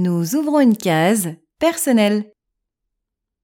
Nous ouvrons une case personnelle.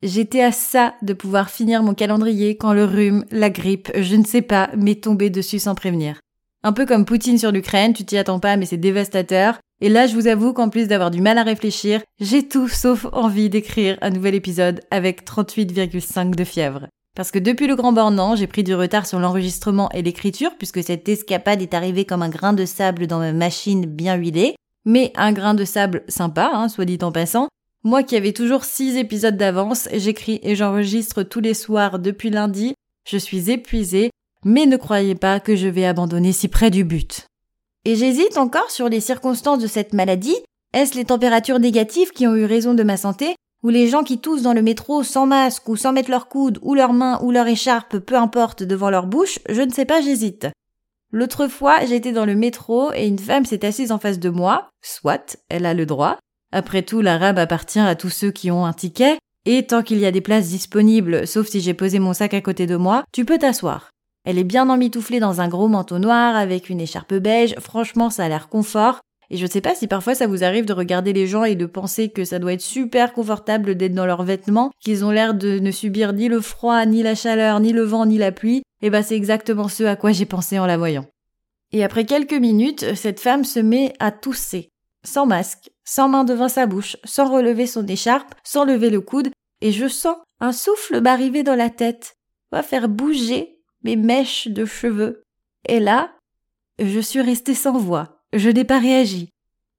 J'étais à ça de pouvoir finir mon calendrier quand le rhume, la grippe, je ne sais pas, m'est tombé dessus sans prévenir. Un peu comme Poutine sur l'Ukraine, tu t'y attends pas mais c'est dévastateur. Et là, je vous avoue qu'en plus d'avoir du mal à réfléchir, j'ai tout sauf envie d'écrire un nouvel épisode avec 38,5 de fièvre. Parce que depuis le grand bornant, j'ai pris du retard sur l'enregistrement et l'écriture puisque cette escapade est arrivée comme un grain de sable dans ma machine bien huilée. Mais un grain de sable sympa, hein, soit dit en passant, moi qui avais toujours six épisodes d'avance, j'écris et j'enregistre tous les soirs depuis lundi, je suis épuisée, mais ne croyez pas que je vais abandonner si près du but. Et j'hésite encore sur les circonstances de cette maladie. Est-ce les températures négatives qui ont eu raison de ma santé ou les gens qui toussent dans le métro sans masque ou sans mettre leur coude ou leurs mains ou leur écharpe, peu importe, devant leur bouche? Je ne sais pas, j'hésite. L'autre fois, j'étais dans le métro et une femme s'est assise en face de moi. Soit, elle a le droit. Après tout, l'arabe appartient à tous ceux qui ont un ticket, et tant qu'il y a des places disponibles, sauf si j'ai posé mon sac à côté de moi, tu peux t'asseoir. Elle est bien emmitouflée dans un gros manteau noir avec une écharpe beige, franchement ça a l'air confort, et je sais pas si parfois ça vous arrive de regarder les gens et de penser que ça doit être super confortable d'être dans leurs vêtements, qu'ils ont l'air de ne subir ni le froid, ni la chaleur, ni le vent, ni la pluie, et bah c'est exactement ce à quoi j'ai pensé en la voyant. Et après quelques minutes, cette femme se met à tousser, sans masque, sans main devant sa bouche, sans relever son écharpe, sans lever le coude, et je sens un souffle m'arriver dans la tête, va faire bouger mes mèches de cheveux. Et là, je suis restée sans voix. Je n'ai pas réagi.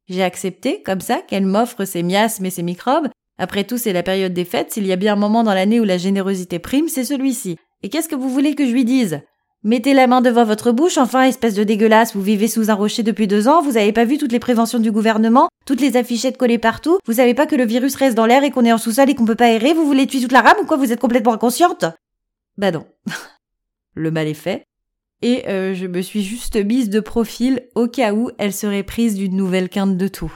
J'ai accepté, comme ça, qu'elle m'offre ses miasmes et ses microbes. Après tout, c'est la période des fêtes. S'il y a bien un moment dans l'année où la générosité prime, c'est celui-ci. Et qu'est-ce que vous voulez que je lui dise? Mettez la main devant votre bouche, enfin, espèce de dégueulasse, vous vivez sous un rocher depuis deux ans, vous avez pas vu toutes les préventions du gouvernement, toutes les affichettes collées partout, vous savez pas que le virus reste dans l'air et qu'on est en sous-sol et qu'on peut pas errer, vous voulez tuer toute la rame ou quoi, vous êtes complètement inconsciente? Bah non. le mal est fait. Et euh, je me suis juste mise de profil au cas où elle serait prise d'une nouvelle quinte de tout.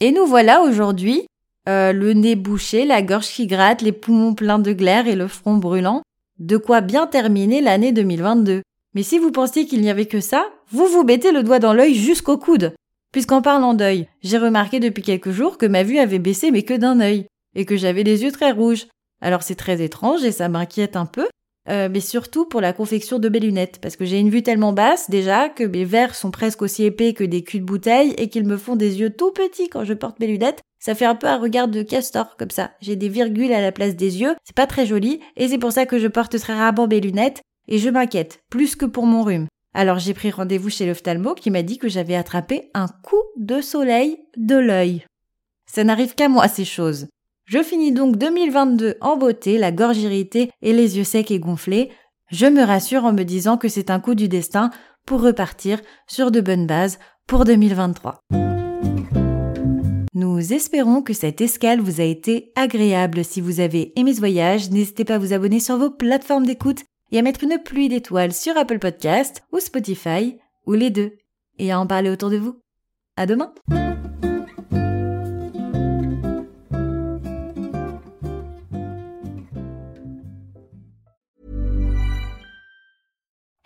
Et nous voilà aujourd'hui, euh, le nez bouché, la gorge qui gratte, les poumons pleins de glaire et le front brûlant. De quoi bien terminer l'année 2022. Mais si vous pensiez qu'il n'y avait que ça, vous vous mettez le doigt dans l'œil jusqu'au coude. Puisqu'en parlant d'œil, j'ai remarqué depuis quelques jours que ma vue avait baissé mais que d'un œil, et que j'avais les yeux très rouges. Alors c'est très étrange et ça m'inquiète un peu, euh, mais surtout pour la confection de mes lunettes, parce que j'ai une vue tellement basse déjà que mes verres sont presque aussi épais que des culs de bouteille et qu'ils me font des yeux tout petits quand je porte mes lunettes. Ça fait un peu un regard de castor comme ça. J'ai des virgules à la place des yeux, c'est pas très joli, et c'est pour ça que je porte très rarement mes lunettes, et je m'inquiète, plus que pour mon rhume. Alors j'ai pris rendez-vous chez l'ophtalmo qui m'a dit que j'avais attrapé un coup de soleil de l'œil. Ça n'arrive qu'à moi ces choses. Je finis donc 2022 en beauté, la gorge irritée et les yeux secs et gonflés. Je me rassure en me disant que c'est un coup du destin pour repartir sur de bonnes bases pour 2023. Nous espérons que cette escale vous a été agréable. Si vous avez aimé ce voyage, n'hésitez pas à vous abonner sur vos plateformes d'écoute et à mettre une pluie d'étoiles sur Apple Podcast ou Spotify ou les deux et à en parler autour de vous. À demain!